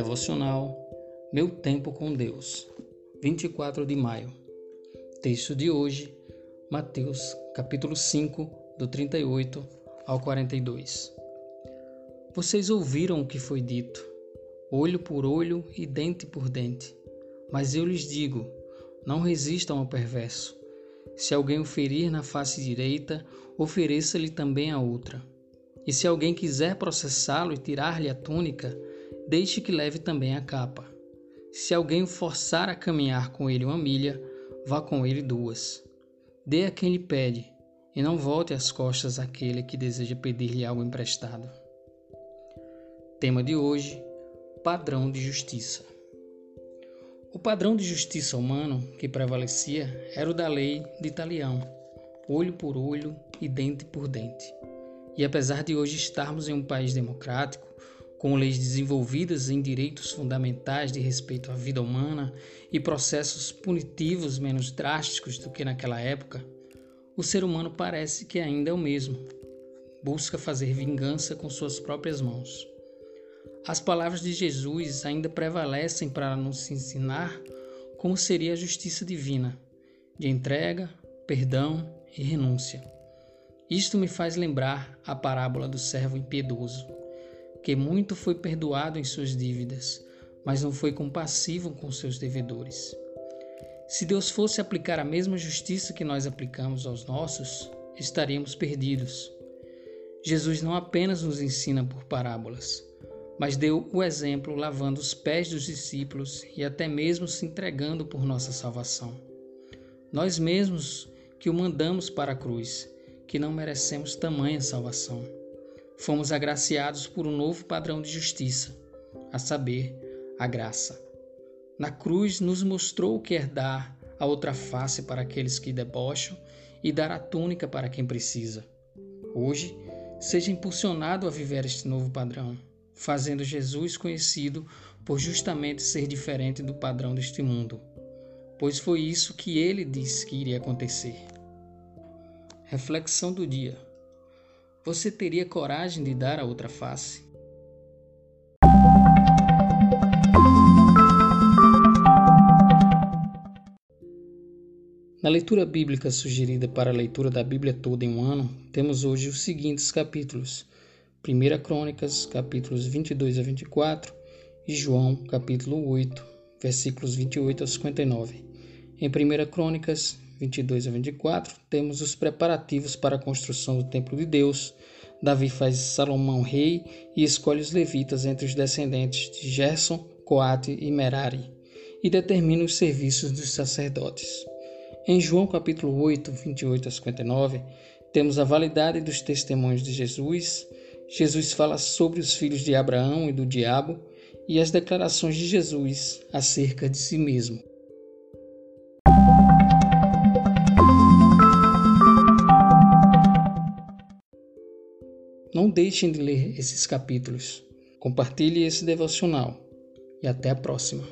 Devocional Meu Tempo com Deus, 24 de maio. Texto de hoje, Mateus, capítulo 5, do 38 ao 42. Vocês ouviram o que foi dito, olho por olho e dente por dente. Mas eu lhes digo: não resistam ao perverso. Se alguém o ferir na face direita, ofereça-lhe também a outra. E se alguém quiser processá-lo e tirar-lhe a túnica, deixe que leve também a capa. Se alguém o forçar a caminhar com ele uma milha, vá com ele duas. Dê a quem lhe pede, e não volte as costas àquele que deseja pedir-lhe algo emprestado. Tema de hoje: Padrão de Justiça. O padrão de justiça humano que prevalecia era o da lei de Italião, olho por olho e dente por dente. E apesar de hoje estarmos em um país democrático, com leis desenvolvidas em direitos fundamentais de respeito à vida humana e processos punitivos menos drásticos do que naquela época, o ser humano parece que ainda é o mesmo. Busca fazer vingança com suas próprias mãos. As palavras de Jesus ainda prevalecem para nos ensinar como seria a justiça divina, de entrega, perdão e renúncia. Isto me faz lembrar a parábola do servo impiedoso, que muito foi perdoado em suas dívidas, mas não foi compassivo com seus devedores. Se Deus fosse aplicar a mesma justiça que nós aplicamos aos nossos, estaríamos perdidos. Jesus não apenas nos ensina por parábolas, mas deu o exemplo lavando os pés dos discípulos e até mesmo se entregando por nossa salvação. Nós mesmos que o mandamos para a cruz que não merecemos tamanha salvação. Fomos agraciados por um novo padrão de justiça, a saber, a graça. Na cruz nos mostrou o que é dar a outra face para aqueles que debocham e dar a túnica para quem precisa. Hoje, seja impulsionado a viver este novo padrão, fazendo Jesus conhecido por justamente ser diferente do padrão deste mundo, pois foi isso que ele disse que iria acontecer. Reflexão do dia: Você teria coragem de dar a outra face? Na leitura bíblica sugerida para a leitura da Bíblia toda em um ano, temos hoje os seguintes capítulos: 1 Crônicas, capítulos 22 a 24, e João, capítulo 8, versículos 28 a 59. Em 1 Crônicas, 22 a 24, temos os preparativos para a construção do templo de Deus. Davi faz Salomão rei e escolhe os levitas entre os descendentes de Gerson, Coate e Merari, e determina os serviços dos sacerdotes. Em João capítulo 8, 28 a 59, temos a validade dos testemunhos de Jesus. Jesus fala sobre os filhos de Abraão e do diabo e as declarações de Jesus acerca de si mesmo. Não deixem de ler esses capítulos. Compartilhe esse devocional e até a próxima.